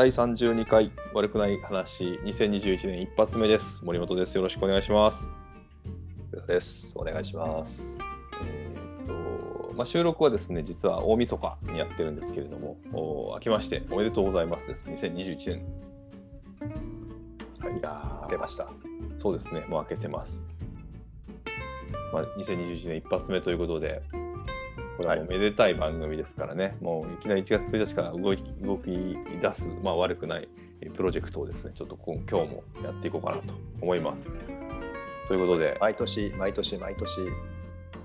第32回悪くない話2021年一発目です。森本です。よろしくお願いします。です。お願いします。えーとまあ、収録はですね、実は大晦日にやってるんですけれども、お明けましておめでとうございますです。2021年。はいいやー出ました。そうですね、もう明けてます。まあ、2021年一発目ということで、これはもうめでたい番組ですからね、もういきなり1月1日から動き動き出す、まあ、悪くないえープロジェクトをですね、ちょっと今今日もやっていこうかなと思います。ということで、毎年、毎年、毎年、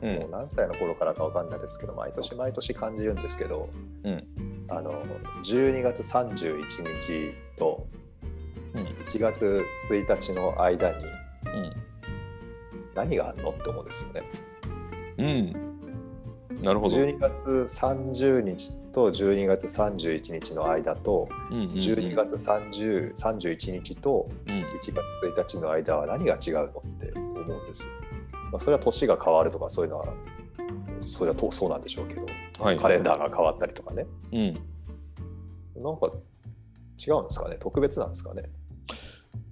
うん。もう何歳の頃からかわかんないですけど、毎年毎年感じるんですけど、うん。あの12月31日とうん。1月1日の間にうん。何があるのって思うんですよね。うん、なるほど。12月30日と12月31日の間と、うんうんうん。12月30 31日とうん。1月1日の間は何が違うのって思うんですよ。まあ、それは年が変わるとかそういうのはそれはとそうなんでしょうけど、はい。カレンダーが変わったりとかね。うん。なんか違うんですかね。特別なんですかね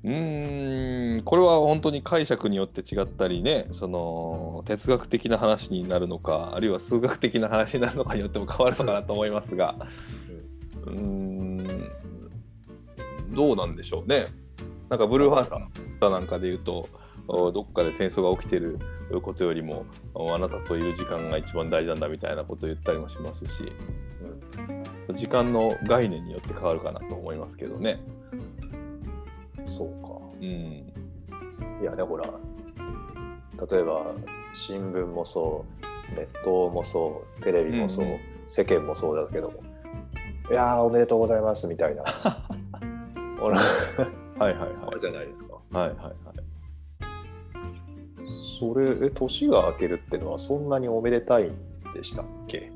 うんこれは本当に解釈によって違ったりねその哲学的な話になるのかあるいは数学的な話になるのかによっても変わるのかなと思いますが。うんどうなんでしょうね。なんかブルーハーツなんかで言うとどっかで戦争が起きてることよりもあなたといる時間が一番大事なんだみたいなことを言ったりもしますし、うん、時間の概念によって変わるかなと思いますけどね。そうか。うん。いやねほら例えば新聞もそうネットもそうテレビもそう、うんうん。世間もそうだけどもいやーおめでとうございますみたいな。ほら。はいはいはい。じゃないですか。はいはいはい。それえ年が明けるってのはそんなにおめでたいんでしたっけ？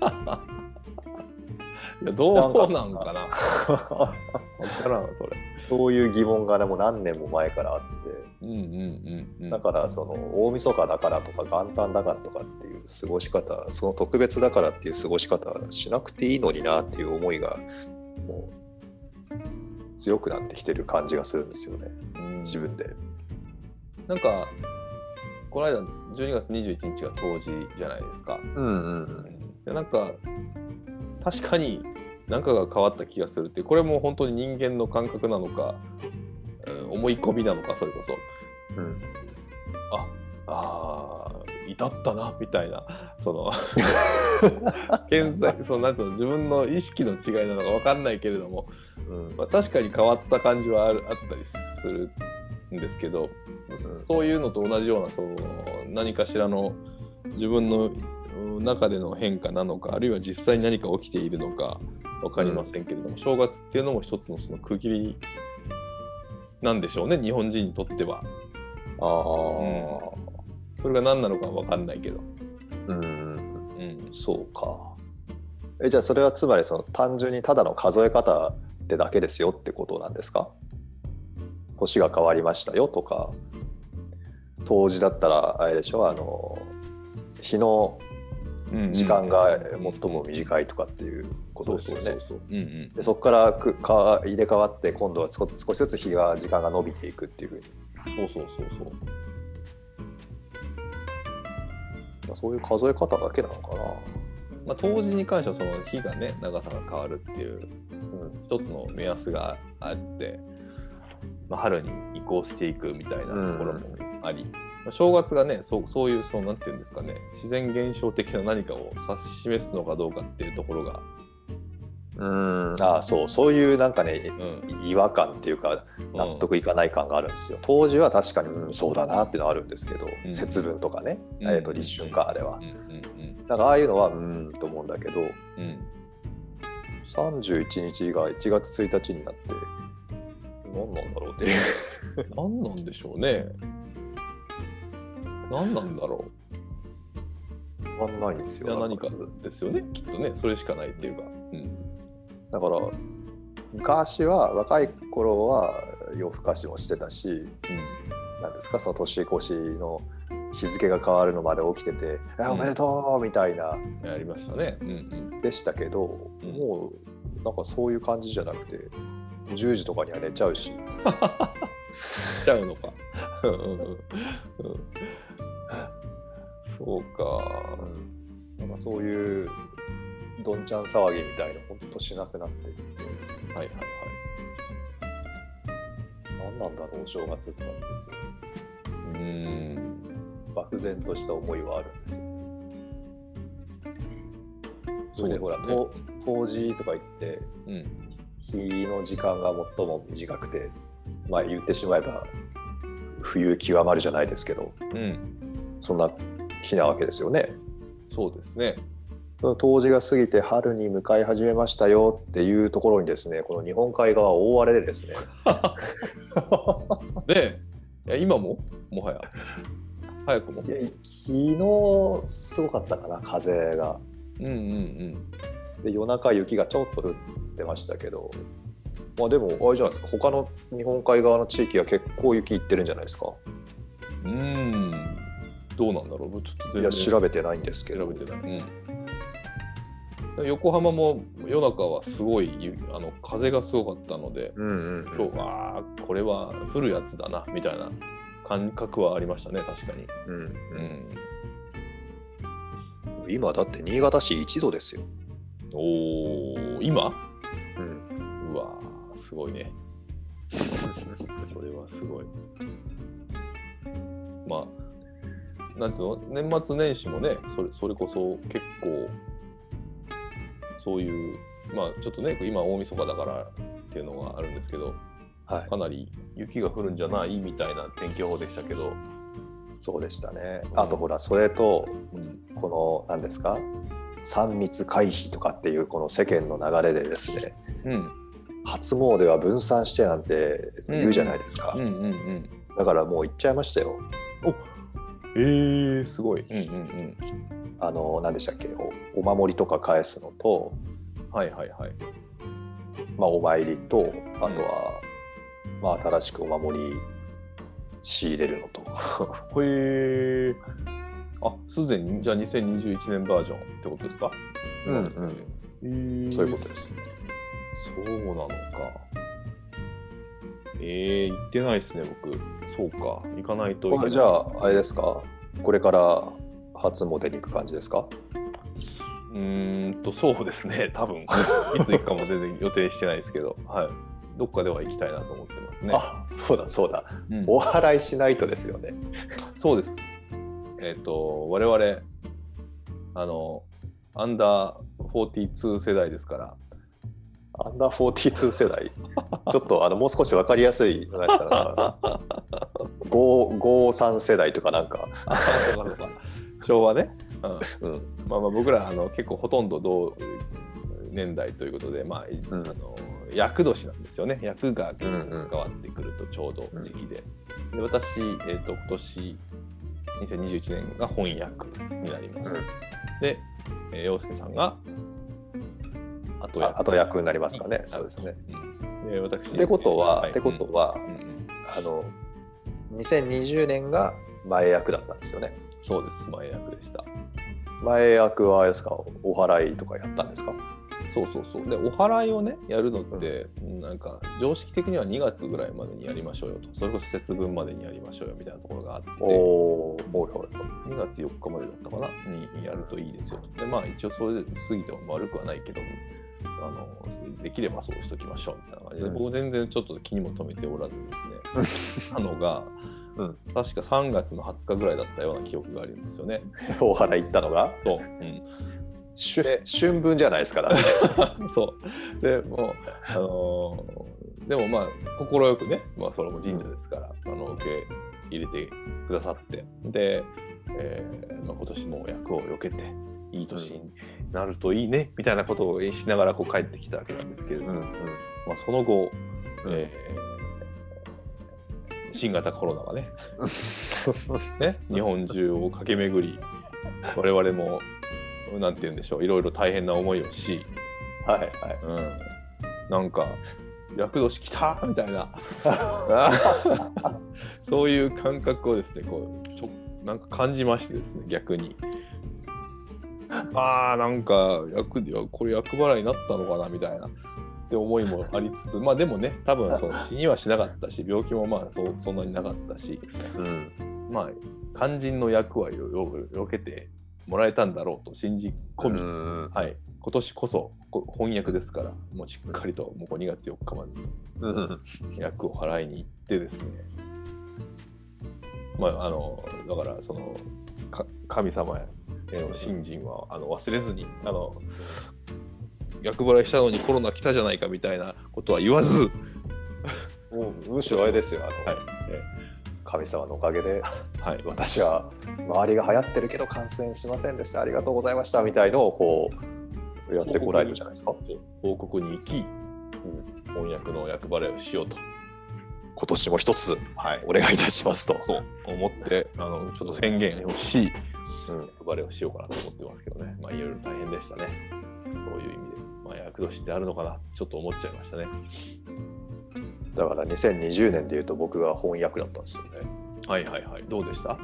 いやどうなんかななんか らんそれ。そういう疑問がねもう何年も前からあってうんうんうんうん。だからその大晦日だからとか元旦だからとかっていう過ごし方その特別だからっていう過ごし方はしなくていいのになっていう思いがもう強くなってきてる感じがするんですよねうん自分で。なんか、この間12月21日が冬至じゃないですか。うんうんうんでなんか、確かに何かが変わった気がするってこれも本当に人間の感覚なのか、うん思い込みなのか、それこそ。うん。ああ、至ったな、みたいな、その、現在、そのなんていうの、自分の意識の違いなのか分かんないけれども、うん。まあ、確かに変わった感じはあるあったりするんですけど、そういうのと同じようなその何かしらの自分のうん中での変化なのかあるいは実際に何か起きているのか分かりませんけれども、正月っていうのも一つのその区切りなんでしょうね日本人にとっては。ああそれが何なのかは分かんないけど。うん。うん、そうか。えじゃあそれはつまりその単純にただの数え方ってだけですよってことなんですか？年が変わりましたよとか。冬至だったらあれでしょあの日の時間が最も短いとかっていうことですよね。でそこからくか入れ替わって今度は少少しずつ日が時間が伸びていくっていうふうに、そうそうそうそう。まあ、そういう数え方だけなのかな。まあ、冬至に関してはその日がね長さが変わるっていううん一つの目安があって、まあ、春に移行していくみたいなところもあり、まあ、正月がねそうそういうそうなんていうんですかね。自然現象的な何かを指し示すのかどうかっていうところが、うん。ああそうそういうなんかね、うん。違和感っていうか納得いかない感があるんですよ。当時は確かに、うん、そうだなっていうのはあるんですけど、うん。節分とかね、うん。えー、と立春かあれは。う。んうんなんかああいうのはうんと思うんだけどうん。うん31日が1月1日になって何なんだろうね。何なんでしょうね何なんだろわかんないんですういやよ。何かですよね。きっとねそれしかないっていうか、うん、だから昔は若い頃は夜更かしもしてたしなんですかその年越しの日付が変わるのまで起きてて「あおめでとう!」みたいな。うん、やりましたね、うんうん、でしたけど、うん。もうなんかそういう感じじゃなくて10時とかには寝ちゃうし。しちゃうのか。うんうん。うんう んそうか。なんかそういうどんちゃん騒ぎみたいなほんとしなくなっていってはいはいはい。何なんだろうお正月ってうーん。漠然とした思いはあるんですよ。それでほら、ねと冬至とか言ってうん。日の時間が最も短くてまあ言ってしまえば冬極まるじゃないですけどうん。そんな日なわけですよね。そうですね。その冬至が過ぎて春に向かい始めましたよっていうところにですねこの日本海側は大荒れでですね で、いや今も？もはや。早くも？い。や昨日すごかったかな風が。うんうんで夜中雪がちょっと降ってましたけどまあでもあれじゃないですか他の日本海側の地域は結構雪いってるんじゃないですかうん。どうなんだろうちょっといや調べてないんですけど調べてない。うん。横浜も夜中はすごいゆあの風がすごかったので、うんうん今日はこれは降るやつだなみたいな感覚はありましたね、確かに。うんうんうん。今だって新潟市1度ですよ、おー、今？うん、うわー、すごいね。それはすごい。まあ、なんつうの、年末年始もね、それそれこそ結構、そういう、まあちょっとね、今大晦日だからっていうのがあるんですけど、はい。かなり雪が降るんじゃないみたいな天気予報でしたけど、そうでしたね。うん。あとほらそれとうん、この何ですか？3密回避とかっていうこの世間の流れでですね。うん、初詣は分散してなんて言うじゃないですか。だからもう行っちゃいましたよ。おえー、すごい。うん、うん、うん。あの何でしたっけ？おお守りとか返すのとはいはいはい。まあ、お参りとあとは、まあ、新しくお守り仕入れるのと へえ。あ、すでにじゃあ2021年バージョンってことですか？うんうんへーそういうことですそうなのか。えー、行ってないですね、僕。そうか。行かないといけない。じゃああれですか？これから初詣に行く感じですか？うーんと、そうですね、多分いつ行くかも全然予定してないですけど、はい。どっかでは行きたいなと思ってますね。あそうだそうだうんお祓いしないとですよねそうです。えっ、と、我々、あの、アンダー42世代ですから、アンダー42世代ちょっとあのもう少し分かりやすいのないですか53 世代とかなんか、昭和ね。うんうんまあ、まあ僕らあの結構ほとんど同年代ということで、まあいうんあの厄年なんですよね。厄が結うんうん構関わってくるとちょうど時期で。で私、えー、と今年2021年が翻訳になります。うんで、えー、陽介さんが後役。になりますかね。そうですね。うん、で私ってことは、はい。ってことは、あの2020年が前役だったんですよね。そうです、前役でした。前役はあれですか？お祓いとかやったんですか？そうそうそう。で、お祓いをね、やるのって、なんか、常識的には2月ぐらいまでにやりましょうよと。それこそ節分までにやりましょうよみたいなところがあって、おおーほいほい2月4日までだったかな？にやるといいですよと。で、まあ、一応それで過ぎても悪くはないけど、あのできればそうしときましょうみたいな感じで、うん。僕全然ちょっと気にも留めておらずですね、なのが、うん。確か3月の20日ぐらいだったような記憶があるんですよね。お祓い行ったのが？そう。うん。春分じゃないですから、ね、そう。でもう、あのーでもまあ、快くね、まあ、それも神社ですから、あの受け入れてくださって、で、えーまあ、今年も役をよけて、いい年になるといいね、みたいなことをしながらこう帰ってきたわけなんですけれども、うんうん。まあ、その後、うん。えー新型コロナがね、ね日本中を駆け巡り、我々も、なんて言うんでしょう、いろいろ大変な思いをし、はいはい。うん、なんか、厄年来た？みたいな、そういう感覚をですね、こうちょなんか感じましてですね、逆に。ああなんか役これ役払いになったのかなみたいな。って思いもありつつまあでもね多分その 死にはしなかったし病気もまあそそんなになかったしうん。まあ肝心の役割をよよけてもらえたんだろうと信じ込み、うん。はい、今年こそこ翻訳ですからもうしっかりともう2月4日までうん。役を払いに行ってですね。まああのだからそのか神様への信心はあの忘れずにあの役払いしたのにコロナ来たじゃないかみたいなことは言わず、もうむしろあれですよ。あの、はい。え神様のおかげではい、私は周りが流行ってるけど感染しませんでした。ありがとうございましたみたいのをこうやってこられるじゃないですか、報告に行き、翻訳の役払いをしようと、今年も一つはい、お願いいたしますと、そう思ってあのちょっと宣言をし、うん、役払いをしようかなと思ってますけどね、まあいろいろ大変でしたね。そういう意味で、まあ役年ってあるのかな、ちょっと思っちゃいましたね。だから2020年でいうと僕が翻訳だったんですよね。はいはいはい、どうでした？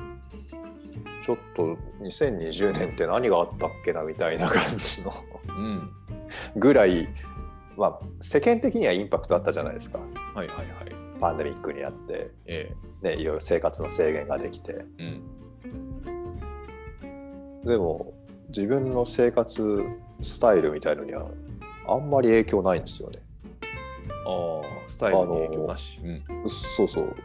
ちょっと2020年って何があったっけなみたいな感じの。うん。ぐらい、まあ、世間的にはインパクトあったじゃないですか。はいはいはい。パンデミックにあって、えね、いろいろ生活の制限ができてえうん。でも自分の生活スタイルみたいのにはあんまり影響ないんですよねああ、スタイルに影響なし。うん。そうそう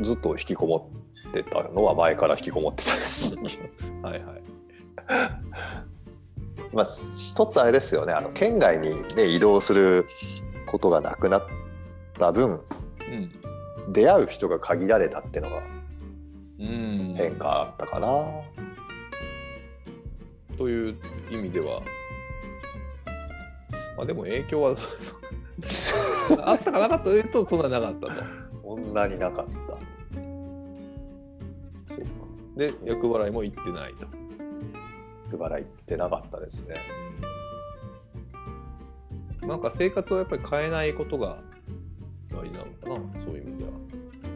ずっと引きこもってたのは前から引きこもってたし はいはい。まあ一つあれですよねあの県外に、ね、移動することがなくなった分うん。出会う人が限られたってのがうん。変化あったかな、という意味では、まあでも影響は あったかなかったというと、そんななかったと。こんなになかったそうか。で、役払いも行ってないと。配ら行ってなかったですねなんか生活をやっぱり変えないことが大事なのかな、そういう意味では。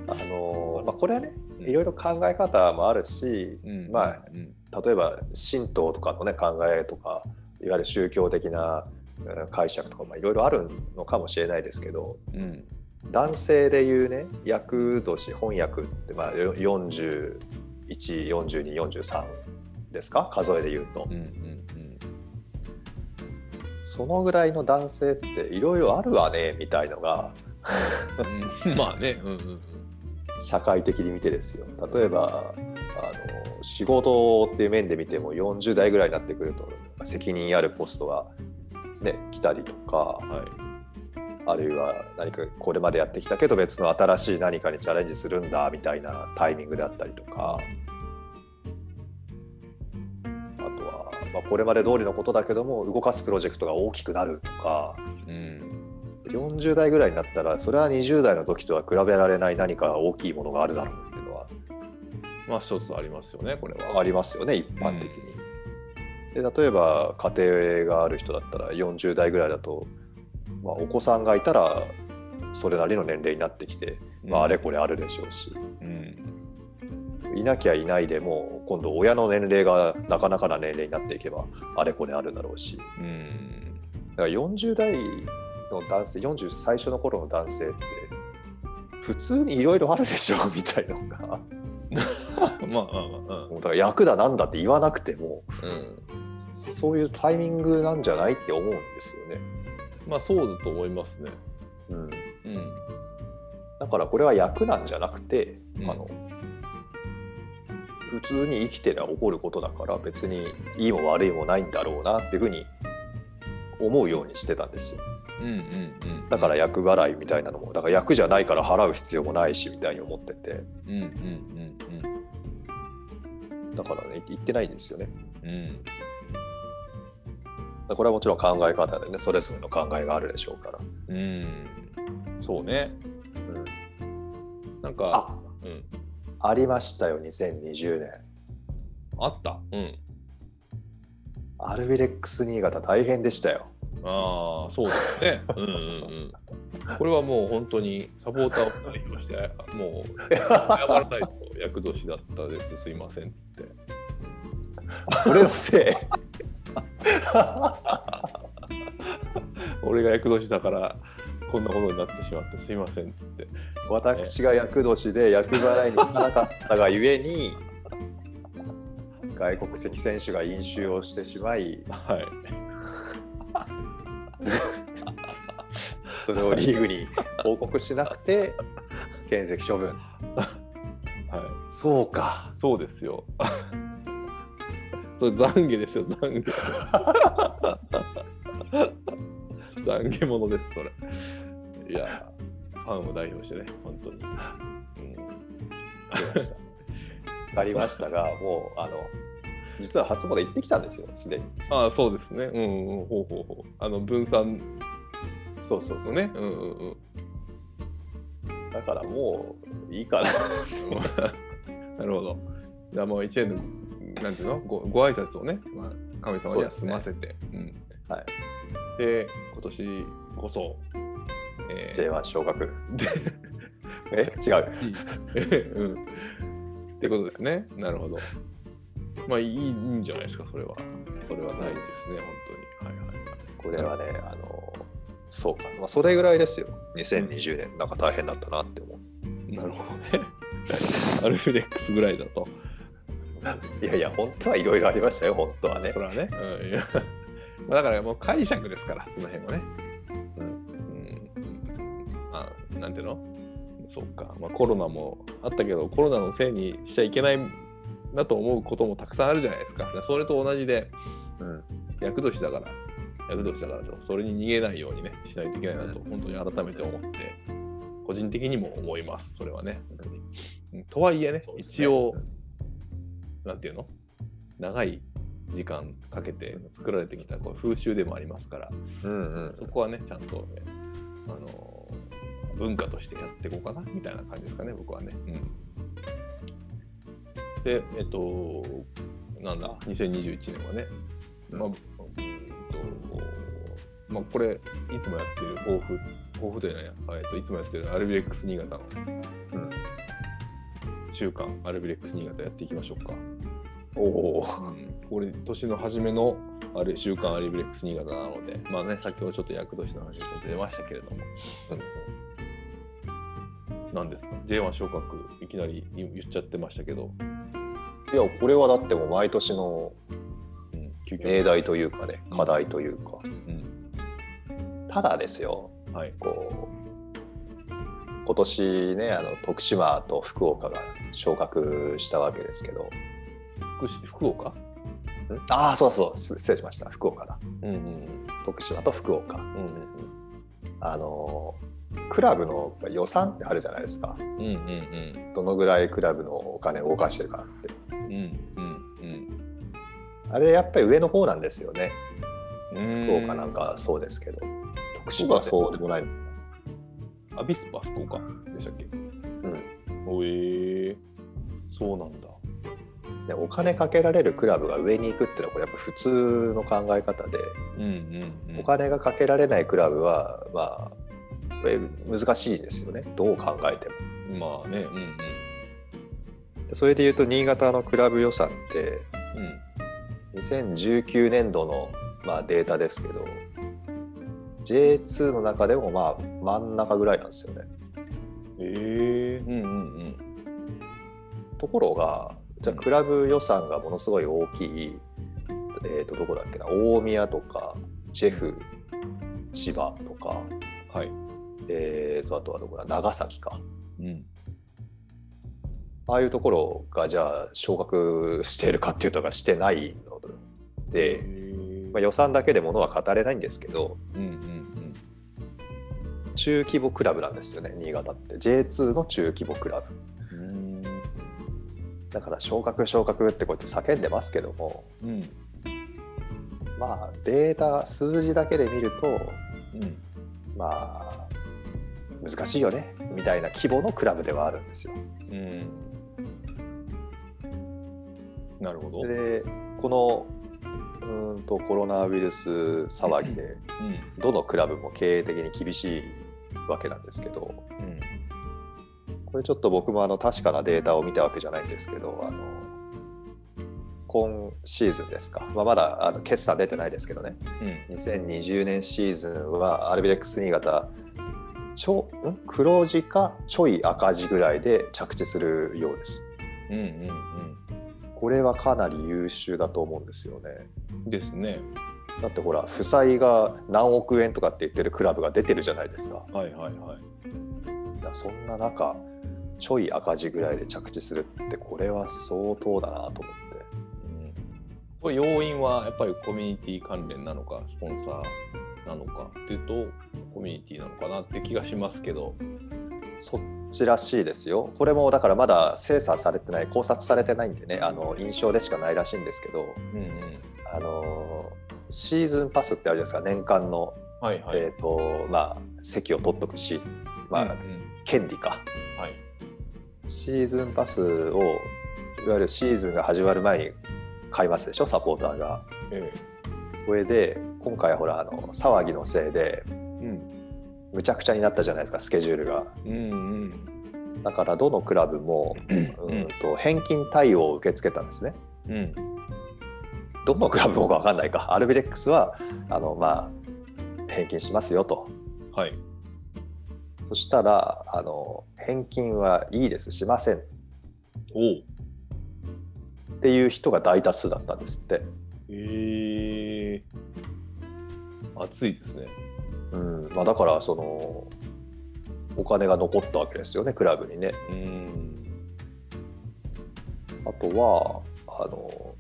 あのーまあ、これはねうん。いろいろ考え方もあるし、うん。まあうん。例えば神道とかのね考えとかいわゆる宗教的なうん解釈とかまあいろいろあるのかもしれないですけどうん。男性でいうね厄年翻訳ってまあ414243ですか？数えで言うと。うんうん。そのぐらいの男性っていろいろあるわねみたいのがうんうんまあね、うんうんうん。社会的に見てですよ例えばあの仕事っていう面で見ても40代ぐらいになってくると責任あるポストが、ね、来たりとかはい。あるいは何かこれまでやってきたけど別の新しい何かにチャレンジするんだみたいなタイミングであったりとかあとは、まあ、これまで通りのことだけども動かすプロジェクトが大きくなるとかうん。40代ぐらいになったらそれは20代の時とは比べられない何か大きいものがあるだろうっていうのはまあ一つありますよね、これは。ありますよね一般的に。で例えば家庭がある人だったら40代ぐらいだと、まあ、お子さんがいたらそれなりの年齢になってきて、まあ、あれこれあるでしょうしうん。いなきゃいないでも今度親の年齢がなかなかな年齢になっていけばあれこれあるだろうしうん。だから40代の男性40最初の頃の男性って普通にいろいろあるでしょみたいのが まあ、うんもうだから役だなんだって言わなくてもうん。うん。そういうタイミングなんじゃないって思うんですよね。まあそうだと思いますね。うん、うん。だからこれは役なんじゃなくて、うんあの普通に生きてりゃ起こることだから別にいいも悪いもないんだろうなっていうふうに思うようにしてたんですよ。うんうんうん。だから役払いみたいなのもだから役じゃないから払う必要もないしみたいに思っててうんうんうんだからね言ってないんですよね。うん。うん。これはもちろん考え方でねそれぞれの考えがあるでしょうから。うん。そうね。うん、なんか、あうん。ありましたよ2020年。あった。うん。アルビレックス新潟大変でしたよ。ああ、そうだよね。うんうんうん。これはもう本当にサポーターを代表して、もう謝らないと役年だったです、すいませんって。俺のせい？俺が厄年だからこんなことになってしまってすいませんって私が厄年で厄払いに行かなかったがゆえに外国籍選手が飲酒をしてしまいはい それをリーグに報告しなくて検責処分。はい。そうか。そうですよ。それ懺悔ですよ懺悔。懺悔者ですそれ。いやファンを代表してね本当に、うん、わかりました。わかりましたがもうあの実は初詣行ってきたんですよすでに。ああそうですね。うんうんほうほうほう。あの分散そうそうそう、のね。うんうんうん。だからもういいかな。なるほど。じゃあもう一年の、なんていうの？ごご挨拶をね、まあ、神様には済ませて。うん。はい、で、今年こそ、えー J1 昇格。でえ？違う。うん。ってことですね。なるほど。まあいいいいんじゃないですか、それは。それはないですね、本当に。はいはいはい。これはねあのそうか、まあ、それぐらいですよ2020年なんか大変だったなって思うなるほどね。アルフレックスぐらいだと。いやいや本当はいろいろありましたよ本当はねそれはね。うん、いやまあだからもう解釈ですから、その辺はね。うんうん。あ、なんていうの？そっか。まあコロナもあったけど、コロナのせいにしちゃいけないなと思うこともたくさんあるじゃないですか。それと同じで、うん。厄年だから、厄年だからと、それに逃げないようにね、しないといけないなと、本当に改めて思って、個人的にも思います、それはね。うん。とはいえね、ね。一応、なんていうの？長い時間かけて作られてきたこう風習でもありますから、うんうん。そこはね、ちゃんとね、あの文化としてやっていこうかなみたいな感じですかね、僕はね。うん、で、えっと、なんだ、2021年はね、まあ、うんと、まあ、これ、いつもやってる抱負、抱負というのは、えっと、いつもやってるアルビレックス新潟のうん。週間、アルビレックス新潟やっていきましょうか。おおこれ、年の初めのあれ週間アリブレックス新潟なので、まあね、先ほどちょっと厄年の話が出ましたけれども、なんですか？J1 昇格、いきなり言っちゃってましたけど、いやこれはだってもう毎年の命題というかね課題というか。うん、ただですよはい。こう今年ねあの徳島と福岡が昇格したわけですけど。福岡？ん？ああそうそうす失礼しました。福岡だ。うんうん徳島と福岡。うんうんあのクラブの予算ってあるじゃないですか。うんうんうん。どのぐらいクラブのお金を動かしてるかって。うんうんあれやっぱり上の方なんですよね。うん。福岡なんかそうですけど。徳島はそうでもないアビスパ福岡でしたっけ？うん。おえ。ー、そうなんだ。でお金かけられるクラブが上に行くっていうのはこれやっぱ普通の考え方で。うんうんうん。お金がかけられないクラブはまあえ難しいですよね。どう考えても。まあね、うんうん。でそれでいうと新潟のクラブ予算ってうん。2019年度の、まあ、データですけど J2 の中でもまあ真ん中ぐらいなんですよね。ええうんうんうん。ところがじゃあクラブ予算がものすごい大きい、えー、とどこだっけな大宮とかジェフ千葉とか、はい。えー、とあとはどこだ？長崎かうん。ああいうところがじゃあ昇格しているかっていうとかしてないので、えまあ、予算だけでものは語れないんですけどうんうん中規模クラブなんですよね新潟って J2 の中規模クラブうん。うん。だから昇格昇格ってこうやって叫んでますけどもうん。まあデータ数字だけで見るとうん。まあ難しいよねみたいな規模のクラブではあるんですよ。うん。なるほど。でこのうーんとコロナウイルス騒ぎでうん。どのクラブも経営的に厳しいわけなんですけどうん。これちょっと僕もあの確かなデータを見たわけじゃないんですけどあの今シーズンですか、まあ、まだあの決算出てないですけどね、うん2020年シーズンはアルビレックス新潟、ちょん？黒字かちょい赤字ぐらいで着地するようです。うんうんこれはかなり優秀だと思うんですよね。うんですねだってほら、負債が何億円とかって言ってるクラブが出てるじゃないですか。はいはいはいだそんな中、ちょい赤字ぐらいで着地するって、これは相当だなと思って。うんこれ要因はやっぱりコミュニティ関連なのかスポンサーなのかっていうとコミュニティなのかなって気がしますけど。そっちらしいですよ。これもだからまだ精査されてない、考察されてないんでね、あの印象でしかないらしいんですけど、うんうん。あのシーズンパスってあるじゃないですか、年間の、はいはい、えーとまあ、席を取っとくし、まあうんうん。権利か。はい。シーズンパスを、いわゆるシーズンが始まる前に買いますでしょ、サポーターが。えこれで、今回ほら、あの騒ぎのせいで、えうんむちゃくちゃになったじゃないですか、スケジュールが。うんうんだから、どのクラブも、うんうんと返金対応を受け付けたんですね。うんどのクラブもか分かんないか。アルビレックスは、あのまあ、返金しますよと。はいそしたら、あの返金はいいです、しませんっおおていう人が大多数だったんですって。ええ熱いですね。うん。まあ、だから、その、お金が残ったわけですよね、クラブにね。うん。あとは、あの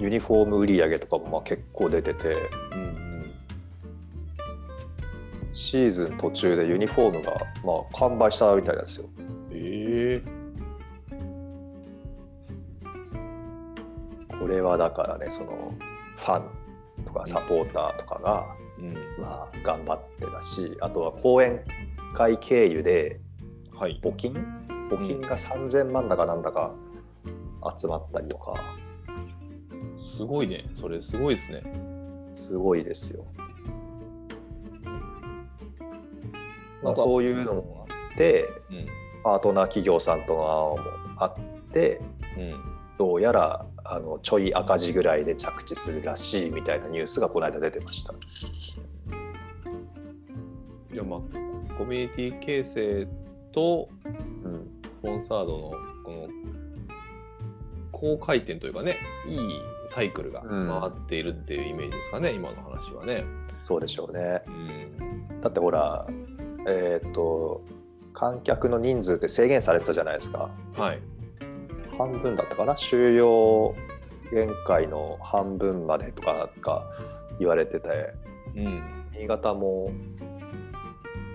ユニフォーム売り上げとかもまあ結構出てて、うんうん。シーズン途中でユニフォームがまあ完売したみたいなんですよ。ええ。これはだからね、そのファンとかサポーターとかが、うん。まあ、頑張ってだし、あとは講演会経由ではい。募金？募金が3000万だかなんだか集まったりとか、すごいね。それすごいですね。すごいですよ。まあ、そういうのもあって、うん。パートナー企業さんとのもあって、うん。どうやらあのちょい赤字ぐらいで着地するらしいみたいなニュースがこの間出てました。いやまあコミュニティ形成とうん、スポンサードのこの高回転というかねいいサイクルが回っているっていうイメージですかね、今の話はね。そうでしょうね。うんだってほら、えーっと、観客の人数って制限されてたじゃないですか。はい。半分だったかな？収容限界の半分までとかが言われてて、うん。新潟も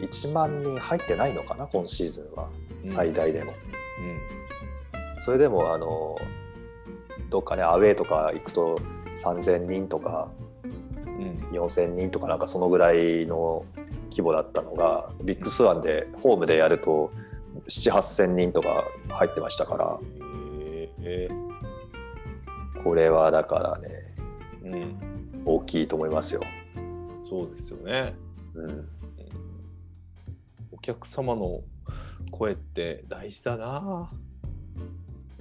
1万人入ってないのかな、今シーズンは。最大でも。それでも、あの、どっかね、アウェーとか行くと3000人とかうん。4000人とかなんかそのぐらいの規模だったのがビッグスワンでホームでやると78000人とか入ってましたからえこれはだからねーうん。大きいと思いますよ。そうですよね。うん、お客様の声って大事だな。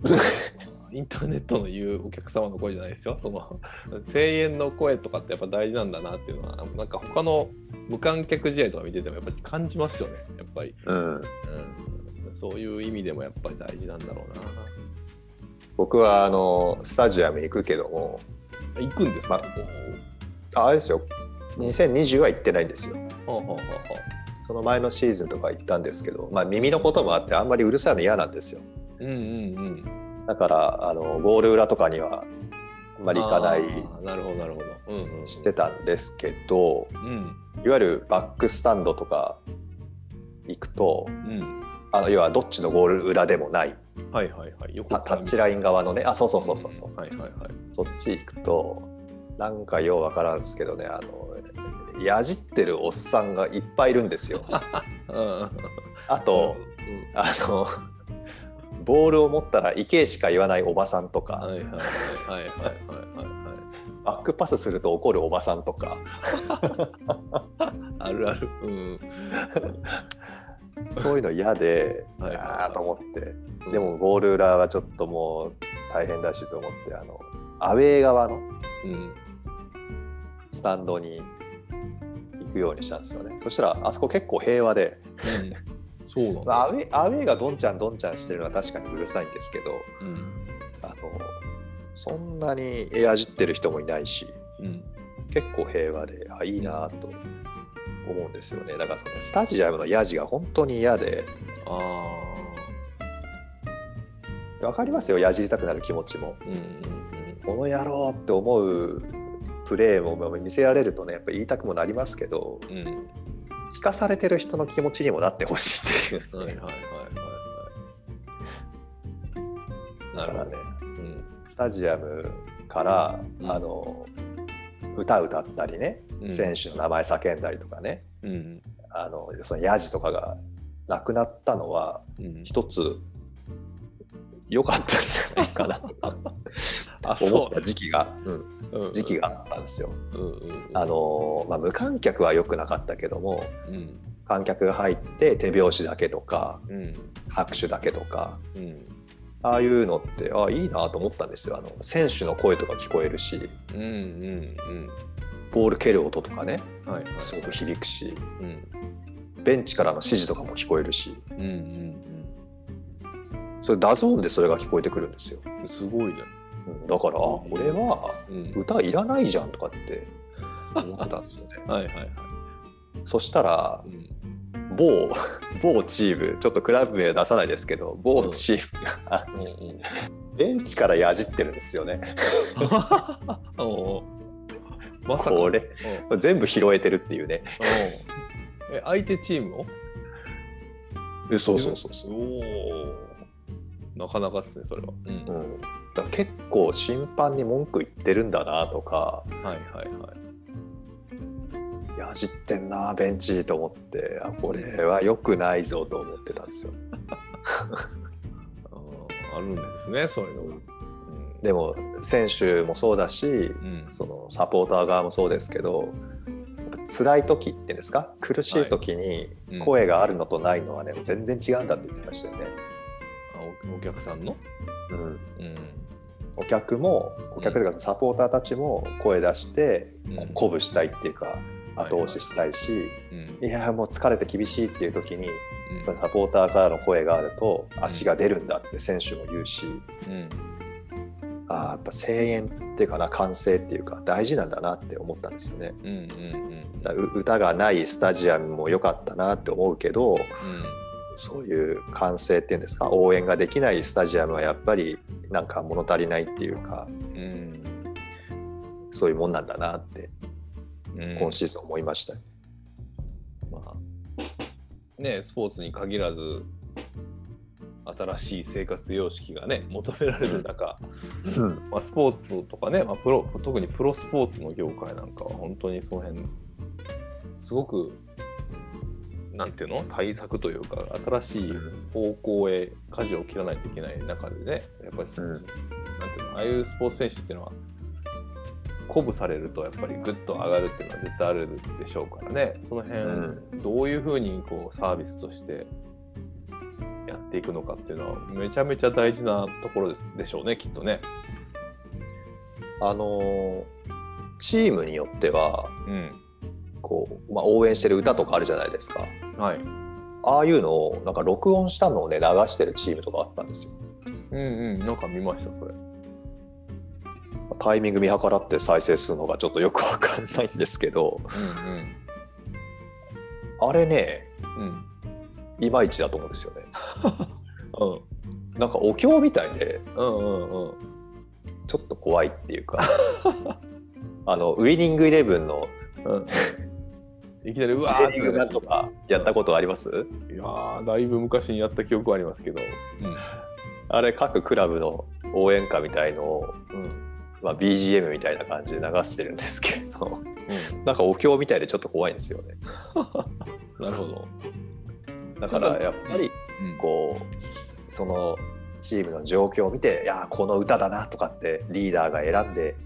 インターネットの言うお客様の声じゃないですよ。その声援の声とかってやっぱ大事なんだなっていうのは、なんか他の無観客試合とか見ててもやっぱり感じますよね。やっぱり、うん、うん。そういう意味でもやっぱり大事なんだろうな。僕はあのスタジアム行くけども行くんですか、ああれですよ2020は行ってないんですよ。ほうほうほうほその前のシーズンとか行ったんですけど、まあ、耳のこともあってあんまりうるさいの嫌なんですよ。う。うんうんうん。だからあのゴール裏とかにはあんまり行かないなるほどなるほど。うんうん。してたんですけどうん。いわゆるバックスタンドとか行くとうん。あの要はどっちのゴール裏でもないはいはいはい。横タタッチライン側のねあそうそうそうそうそうはいはいはい。そっち行くとなんかようわからんですけどねあのやじってるおっさんがいっぱいいるんですよ。うんあとあのボールを持ったら行けしか言わないおばさんとか、はいはいはいはいはいはいはいバックパスすると怒るおばさんとかはい。あるある。うん。そういうの嫌でああと思ってでもゴール裏はちょっともう大変だしと思ってあのアウェー側のうん。スタンドに行くようにしたんですよね。そしたらあそこ結構平和で、うん。そう。アウェーアウェーがどんちゃんどんちゃんしてるのは確かにうるさいんですけど、うん。あのそんなにエアじってる人もいないし、うん。結構平和で、あいいなと思うんですよね。だからそのスタジアムのヤジが本当に嫌で、あわかりますよ、やじりたくなる気持ちも。あ。うんうんこの野郎って思うプレーも見せられるとね、やっぱ言いたくもなりますけど、うん。うん。聞かされてる人の気持ちにもなってほしいっていう、ねはいはいはいはいはい。なるほどだからね。、うん。スタジアムから、うんあの歌歌ったりね、うん選手の名前叫んだりとかね、うん。あのそのヤジとかがなくなったのは、うん。一つ良かったんじゃないかな 思った時期が、うんうん時期があったんですよ。うんうんうん。あのまあ、無観客は良くなかったけどもうん。観客が入って手拍子だけとかうん。拍手だけとかうん。ああいうのってあいいなと思ったんですよあの選手の声とか聞こえるしうんうんボール蹴る音とかねうん。はいはい。すごく響くしうん。ベンチからの指示とかも聞こえるしうんうんそれ DAZN でそれが聞こえてくるんですよ、うん。すごいね。うんだからあこれはうん。歌いらないじゃんとかって思ってたんですよね はいはいはい。そしたらうん。某某チームちょっとクラブ名は出さないですけど某チームがうんうん。ベンチからやじってるんですよね。まこれ全部拾えてるっていうね。え相手チームを？でそうそうそうそう、なかなかですねそれは、うん。うん、だ結構審判に文句言ってるんだなとかはいはいはいやじってんなベンチと思って。あこれは良くないぞと思ってたんですよ。あるんですねそういうの。が、うん。でも選手もそうだしうん。そのサポーター側もそうですけど辛い時っていうんですか？苦しい時にうん。声があるのとないのはね、全然違うんだって言ってましたよね。あおお客さんの、うん、うん。お客もお客というかサポーターたちも声出して鼓舞したいっていうか後押ししたいし、うん。いやもう疲れて厳しいっていう時にうん。サポーターからの声があると足が出るんだって選手も言うし、うん。あーやっぱ声援っていうかな歓声っていうか大事なんだなって思ったんですよね。うんうんうん歌がないスタジアムも良かったなって思うけどそういう歓声っていうんですか応援ができないスタジアムはやっぱりなんか物足りないっていうかうん。うんそういうもんなんだなってうん今シーズン思いました。まあねスポーツに限らず新しい生活様式がね求められる中、うん。まあ、スポーツとかね、まあ、プロ特にプロスポーツの業界なんかは本当にその辺すごくなんていうの？対策というか新しい方向へ舵を切らないといけない中でねやっぱりそ、うん。なんていうの？ああいうスポーツ選手っていうのは鼓舞されるとやっぱりグッと上がるっていうのは絶対あるでしょうからね。その辺、うどういうふうにこうサービスとしてやっていくのかっていうのはめちゃめちゃ大事なところでしょうねきっとね。あのーチームによってはうん。こう、まあ、応援してる歌とかあるじゃないですか。はい。ああいうのをなんか録音したのをね流してるチームとかあったんですよ。うんうん、なんか見ました、それ。タイミング見計らって再生するのがちょっとよくわかんないんですけどあれねうんうん。いまいちだと思うんですよねうん。なんかお経みたいでうんうんうん。ちょっと怖いっていうかあのウイニングイレブンのうん。いきなりうわーっとかやったことあります？いやーだいぶ昔にやった記憶はありますけど。あれ各クラブの応援歌みたいのを、うん。うん。まあ、BGM みたいな感じで流してるんですけれどうん、なんかお経みたいでちょっと怖いんですよね なるほど。だからやっぱりうんこうそのチームの状況を見ていやこの歌だなとかってリーダーが選んで。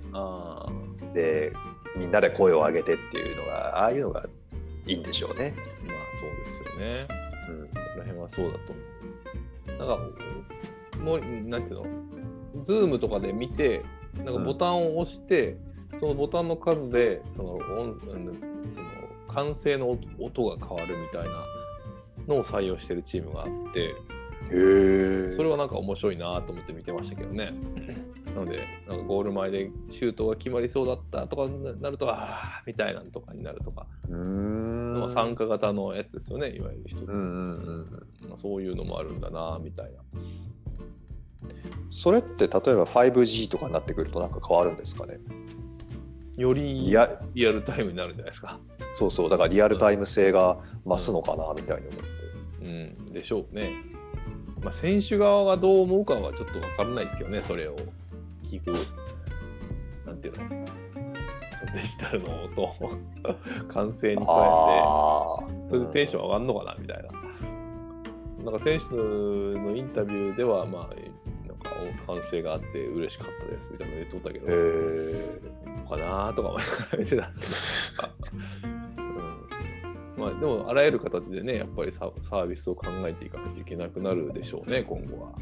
でみんなで声を上げてっていうのがああいうのがいいんでしょうね。まあそうですよね。うんその辺はそうだと思う。なんか、もう、なんていうの、ズームとかで見て、なんかボタンを押して、そのボタンの数でその音うんその歓声の音音が変わるみたいなのを採用してるチームがあってそれはなんか面白いなと思って見てましたけどね。なのでなんかゴール前でシュートが決まりそうだったとかになるとああみたいなのとかになるとか、うーん。まあ参加型のやつですよねいわゆる一つ、うんうんうん。まあそういうのもあるんだなみたいな。それって例えば 5G とかになってくるとなんか変わるんですかね？よりリアルタイムになるんじゃないですか。そうそう。だからリアルタイム性が増すのかなみたいに思って、うん、でしょうね。まあ、選手側がどう思うかはちょっと分からないですけどね、それを聞く、なんていうの、デジタルの音を。完成に加えて、ああそれでテンション上がるのかなみたいな。なんか選手のインタビューでは、まあ、なんか歓声があって嬉しかったですみたいなの言っとったけど、へえかなとか思いながら見てた。うん。まあ、でもあらゆる形でねやっぱりササービスを考えていかないといけなくなるでしょうね今後は、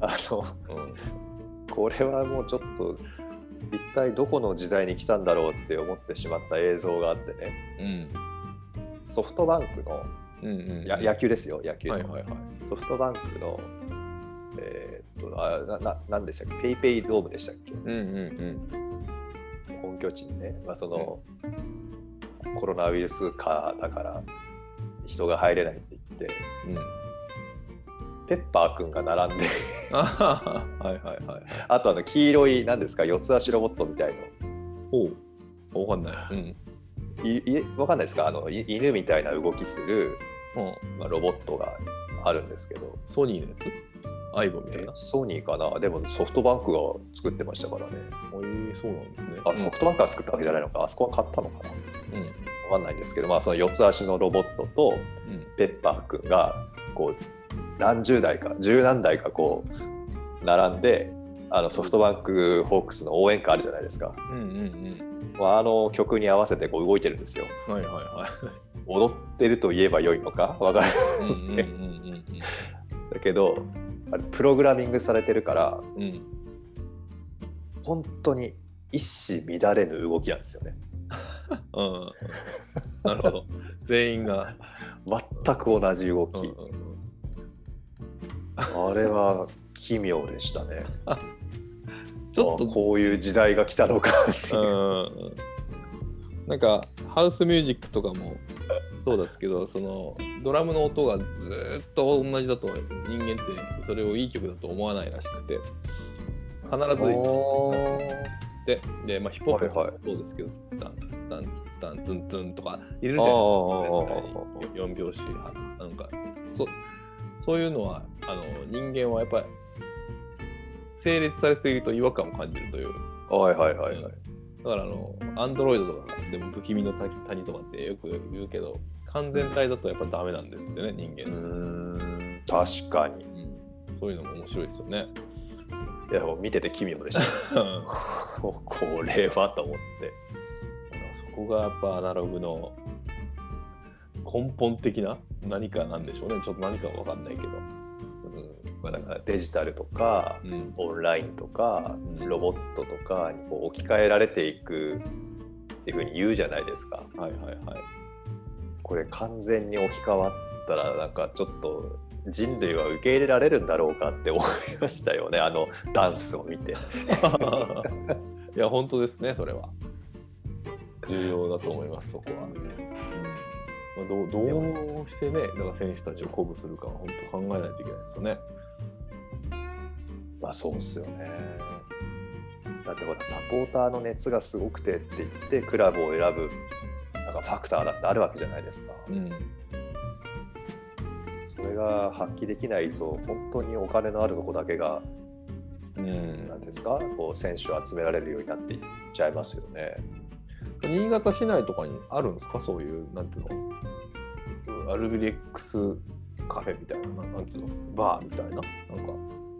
あのうん、これはもうちょっと一体どこの時代に来たんだろうって思ってしまった映像があってね。うん。ソフトバンクのうんうん。や野球ですよ野球の、はいはいはい。ソフトバンクのえーっとあなななんでしたっけ？ペイペイドームでしたっけ？うんうん本拠地にね、まあ、その、コロナウイルス禍だから人が入れないって言ってうん。うんペッパーくんが並んであはいはいはいあとあの黄色い何ですか？四つ足ロボットみたいおう。わかんない。うん。のいいわかんないですか？あのい犬みたいな動きする、うん。まあ、ロボットがあるんですけど。ソニーのやつ？アイボみたいえなソニーかな？でもソフトバンクが作ってましたからね。おいそうなんですね。あソフトバンクが作ったわけじゃないのか。あそこは買ったのかな？うん。うんわかんないんですけど、まあ、その四つ足のロボットとうん。ペッパーくんがこう何十台か十何台かこう並んであのソフトバンクホークスの応援歌あるじゃないですか、うんうんまあ、あの曲に合わせてこう動いてるんですよ。うんはいはいはい。踊ってると言えばよいのか？わからないうんですねうんうんうん。だけどプログラミングされてるからうん。うん本当に一糸乱れぬ動きなんですよね。うん。なるほど。全員が。全く同じ動き、うんうんうん。あれは奇妙でしたね。ちょっと。あこういう時代が来たのかっていう。うん。なんかハウスミュージックとかもそうですけどそのドラムの音がずーっと同じだと人間ってそれをいい曲だと思わないらしくて必ずおでで、まあ、ヒップホップもはいはい。そうですけど、タンツタンツタンツンツンとか入れるあじゃないあですか。4拍子なんかそそういうのはあの人間はやっぱり成立されすぎると違和感を感じるという。はいはいはいはい。だからあの、アンドロイドとかでも不気味の谷谷とかってよく言うけど、完全体だとやっぱダメなんですってね、人う間。ーん、確かに。うんそういうのも面白いですよね。いや、もう見てて奇妙でした。これはと思って。そこがやっぱアナログの根本的な何かなんでしょうね。ちょっと何かわかんないけど。うんまあ、だからデジタルとか、うん。オンラインとかうん、ロボットとかにこう置き換えられていくっていうふうに言うじゃないですか。はいはいはい。これ完全に置き換わったら、なんかちょっと人類は受け入れられるんだろうかって思いましたよね、あのダンスを見て。いや、本当ですね、それは。重要だと思います、そこは。うんまあ、どうどうしてね、だから選手たちを鼓舞するかは本当考えないといけないですよね。まあそうっすよね。だってほらサポーターの熱がすごくてって言ってクラブを選ぶかファクターだってあるわけじゃないですか。うん。それが発揮できないと本当にお金のあるとこだけがうんなんですかこう選手を集められるようになっていっちゃいますよね。新潟市内とかにあるんですか？そういう、なんていうの、アルビレックスカフェみたいな、なんていうの、バーみたいな、なんか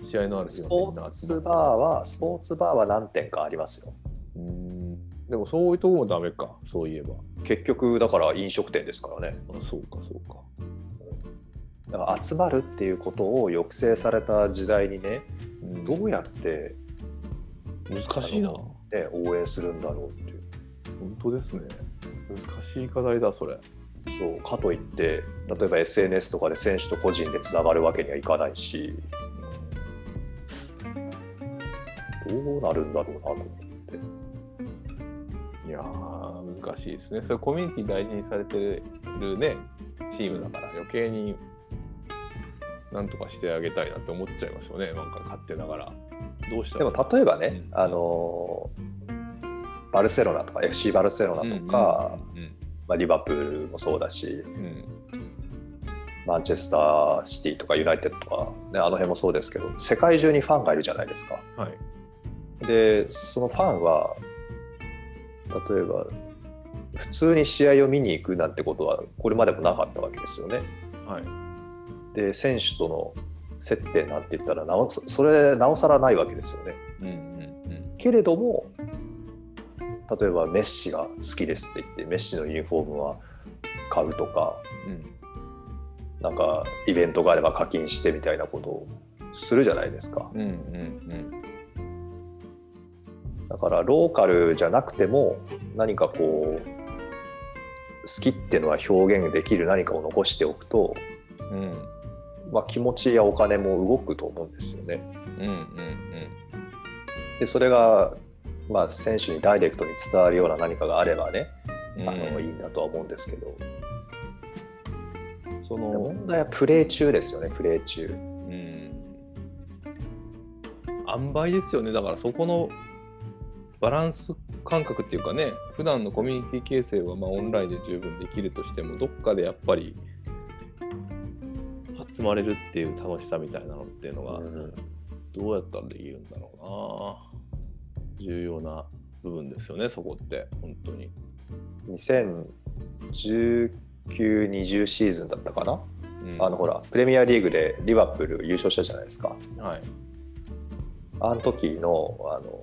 試合のあるスポーツバーはスポーツバーは何店かありますよ。うん。でもそういうとこもダメか、そういえば。結局だから飲食店ですからね。あそうか、そうか。だから集まるっていうことを抑制された時代にねうんどうやって難しいな。本ね、応援するんだろうっていう。当ですね。難しい課題だ、それ。そうかといって例えば SNS とかで選手と個人でつながるわけにはいかないしどうなるんだろうなと思って。いやー、難しいですね。それコミュニティ大事にされてるね、チームだから余計になんとかしてあげたいなって思っちゃいますよね、なんか勝手ながら。どうしたでらも例えばね、うんあのバルセロナとか FC バルセロナとか、うんまあ、リバプールもそうだしうんうんマンチェスターシティとかユナイテッドとか、ね、あの辺もそうですけど世界中にファンがいるじゃないですか。はい。でそのファンは例えば普通に試合を見に行くなんてことはこれまでもなかったわけですよね。はい。で選手との接点なんて言ったらなおそそれなおさらないわけですよね。うんうんけれども例えばメッシが好きですって言ってメッシのユニフォームは買うとかうん。うんなんかイベントがあれば課金してみたいなことをするじゃないですか。うんうんだからローカルじゃなくても何かこう好きっていうのは表現できる何かを残しておくと、うん。うんまあ、気持ちやお金も動くと思うんですよね。うんうんでそれが、まあ、選手にダイレクトに伝わるような何かがあればね、うん。あのいいんだとは思うんですけど。その問題はプレー中ですよねプレー中。うん。塩梅ですよね。だからそこのバランス感覚っていうかね普段のコミュニティ形成はまあオンラインで十分できるとしてもどっかでやっぱり集まれるっていう楽しさみたいなのっていうのがうんどうやったらできるんだろうな。重要な部分ですよねそこって本当に、2019-20シーズンだったかな、うん。あのほらプレミアリーグでリバプール優勝したじゃないですか。はい。あの時のあの、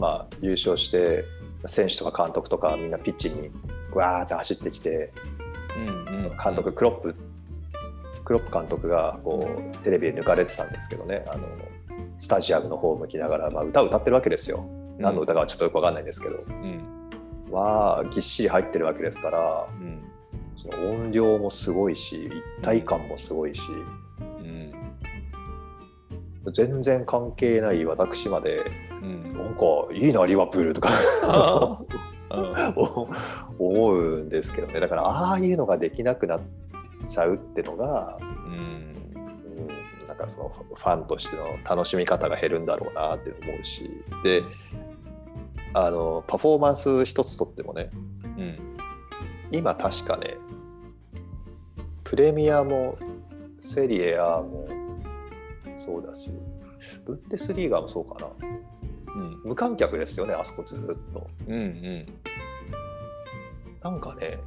まあ、優勝して選手とか監督とかみんなピッチにわーって走ってきてうんうん監督クロップクロップ監督がこうテレビで抜かれてたんですけどね。あのスタジアムの方を向きながら、まあ、歌を歌ってるわけですよ。何の歌かはちょっとよくわかんないんですけど、うん。まあぎっしり入ってるわけですからうんその音量もすごいし一体感もすごいし。うん。全然関係ない私までうん。なんかいいなリバプールとか。思うんですけどね。だからああいうのができなくなっちゃうってのが、うん。うん、なんかそのファンとしての楽しみ方が減るんだろうなって思うし。であのパフォーマンス一つとってもねうん今確かねプレミアもセリエ A もそうだしブンデスリーガもそうかなうん無観客ですよねあそこずっと。うんうんなんかね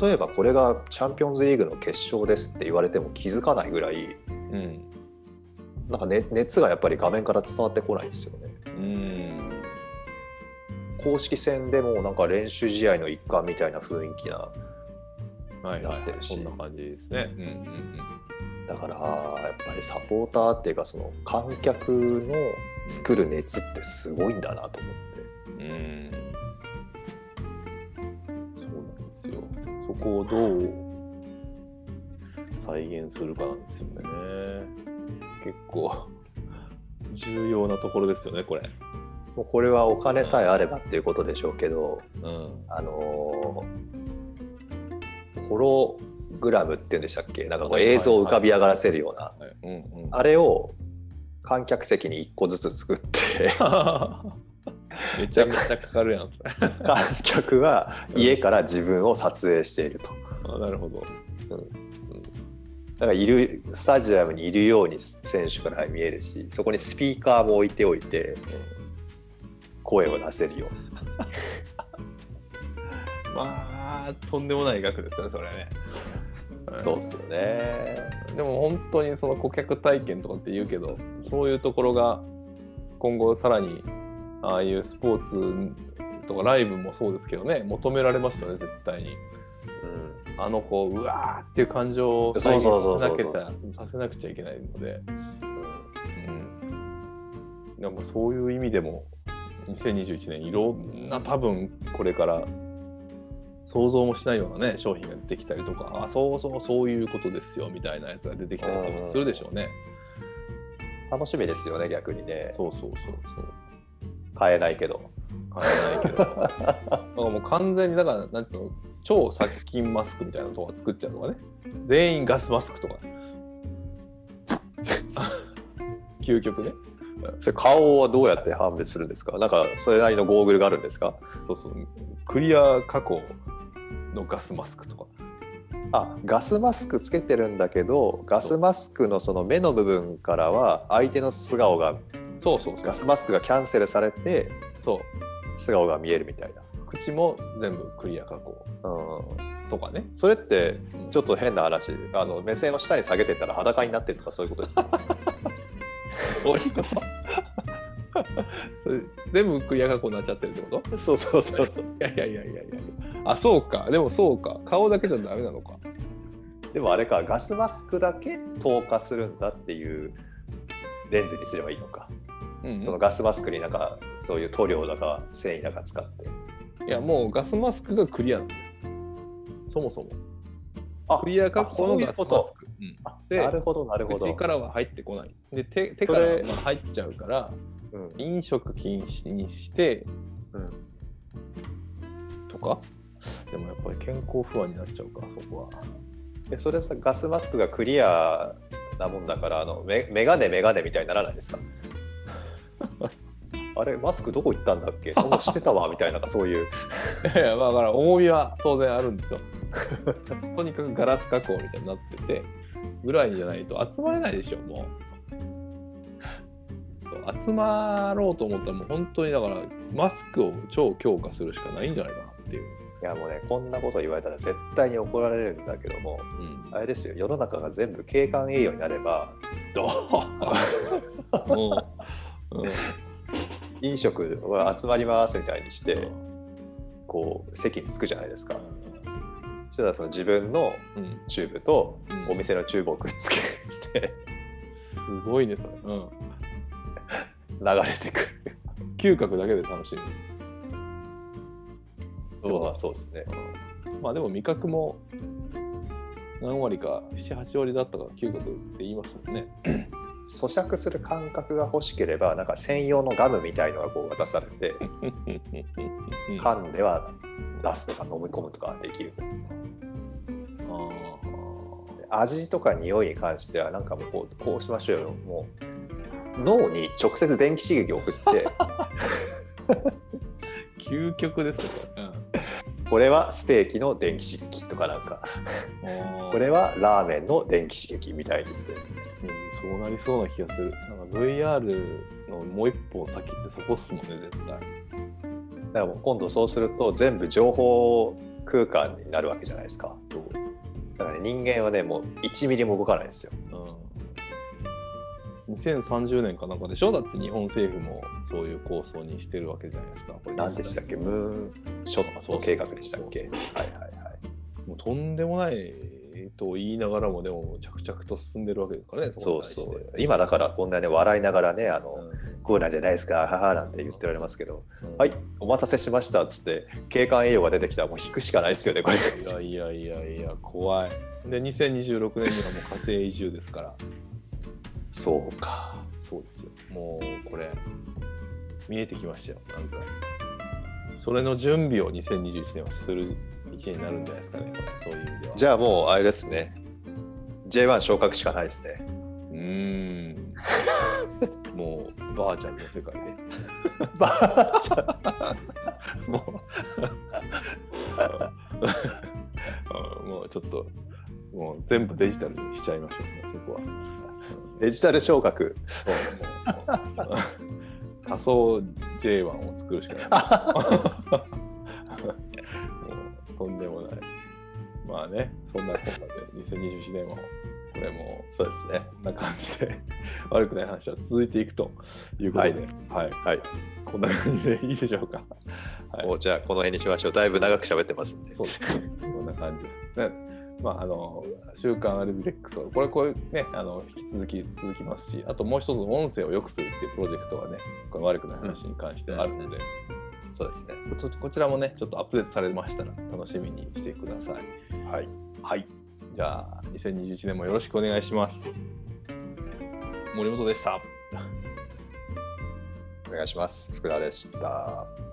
例えばこれがチャンピオンズリーグの決勝ですって言われても気づかないぐらいうんなんか、ね、熱がやっぱり画面から伝わってこないんですよね。うん公式戦でもなんか練習試合の一環みたいな雰囲気なはいはいなってるしそんな感じですね。うんうんだからやっぱりサポーターっていうかその観客の作る熱ってすごいんだなと思って。うん。うん。そうなんですよ。そこをどう再現するかなんですよね。結構重要なところですよね、これ。もうこれはお金さえあればっていうことでしょうけど、うん。あのーホログラムっていうんでしたっけ？なんかこう映像を浮かび上がらせるような。あれを観客席に1個ずつ作って めちゃめちゃかかるやん、それ。観客は家から自分を撮影していると。あなるほど。だからいるスタジアムにいるように選手から見えるしそこにスピーカーも置いておいて声を出せるように まあ、とんでもない額ですよね、それね。そうっすよね。でも本当にその顧客体験とかって言うけどそういうところが今後さらにああいうスポーツとかライブもそうですけどね求められますよね絶対に。うん。あの子うわーっていう感情をさせなきゃさせなくちゃいけないので、うん。うん、なんかそういう意味でも2021年いろんな多分これから想像もしないようなね商品が出てきたりとかあそうそうそういうことですよみたいなやつが出てきたりとかするでしょうね。楽しみですよね、逆にね。そうそうそうそう。買えないけど。買えないけど。だからもう完全にだからなんていうの超殺菌マスクみたいなのとか作っちゃうとかね全員ガスマスクとか 究極ねそれ顔はどうやって判別するんですか？なんかそれなりのゴーグルがあるんですか？そうそう。クリア加工のガスマスクとか。あガスマスクつけてるんだけどガスマスクのその目の部分からは相手の素顔がそうそうガスマスクがキャンセルされてそう。素顔が見えるみたいな。口も全部クリア加工うん、とかね。それってうん。ちょっと変な話。あの目線を下に下げてったら裸になってるとかそういうことですか どういうこ全部クリア加工になっちゃってるってこと？そうそうそうそう。いやいやいやいや。いやあそうか。でもそうか。顔だけじゃダメなのか。でもあれか。ガスマスクだけ透過するんだっていうレンズにすればいいのか、うんうん。そのガスマスクになんかそういう塗料だか繊維だか使って。いやもうガスマスクがクリアなんです。そもそも。あクリア加工のあそういガスマスうことクうん。あでなるほどなるほど。口からは入ってこない。で手手からそれまあ入っちゃうからうん。飲食禁止にしてうん。とか？でもやっぱり健康不安になっちゃうかそこは。えそれさガスマスクがクリアなもんだからあのメメガネメガネみたいにならないですか？あれマスクどこ行ったんだっけ？もうしてたわみたいなそういう。いやまあだから重みは当然あるんですよ。とにかくガラス加工みたいになっててぐらいじゃないと集まれないでしょもう。集まろうと思ったらもう本当にだからマスクを超強化するしかないんじゃないかなっていう、いやもうねこんなこと言われたら絶対に怒られるんだけどもうん、あれですよ世の中が全部経管栄養になればどう。もう、うん飲食は集まりますみたいにしてうん。こう席に着くじゃないですか。そしたらその自分のうん。チューブとうん。お店のチューブをくっつけてすごいねそれ、うん、流れてくる。嗅覚だけで楽しむそうまあそうですね。まあでも味覚も何割か78割だったから嗅覚って言いますもんね咀嚼する感覚が欲しければなんか専用のガムみたいのがこう渡されて 噛んでは出すとか飲み込むとかできると。あ味とか匂いに関してはなんかもうこうこうしましょうよ。もう脳に直接電気刺激を送って。ー究極ですねこれ、うん。これはステーキの電気刺激とかなんか。これはラーメンの電気刺激みたいにしてりそうな気がする。なんか VR のもう一歩先ってそこっすもんね、絶対。だからもう今度そうすると全部情報空間になるわけじゃないですか。だから、ね、人間はねもう1ミリも動かないんですよ。うん、2030年かなんかでしょ？だって日本政府もそういう構想にしてるわけじゃないですか。これ何でしたっけ？ムーンショット計画でしたっけ？はいはいはい。もうとんでもないと言いながらも、でも着々と進んでるわけですからね。そうそう今だからこんなね笑いながらねあの、うんこうなんじゃないですか母なんて言ってられますけどうんはいお待たせしましたっつって景観栄養が出てきたらもう引くしかないですよねこれいやいやいやいや、怖い。で、2026年にはもう火星移住ですから。そうかそうですよ。もうこれ、見えてきましたよ。なんか、それの準備を2021年はする一年になるんじゃないですかね。そういう意味では。じゃあもうあれですね J1 昇格しかないですねうーん。もう、ばあちゃんの世界で。ばあちゃん もう、もうちょっと、もう全部デジタルにしちゃいましょうね、そこは。デジタル昇格そう仮想 J1 を作るしかない。とんでもない。まあね、そんなこんなで2021年もこれもそうですねこんな感じで 悪くない話は続いていくということで、はい、はいこんな感じでいいでしょうか。はいもうじゃあこの辺にしましょうだいぶ長く喋ってますんでそうですね。こんな感じです。ねまあ、あの週刊アルビレックスをこれこれねあの引き続き続きますしあともう一つ音声を良くするっていうプロジェクトがねこれ悪くない話に関してあるので、そうですね。ここちらもねちょっとアップデートされましたら楽しみにしてくださいはい。はいじゃあ2021年もよろしくお願いします森本でしたお願いします。福田でした。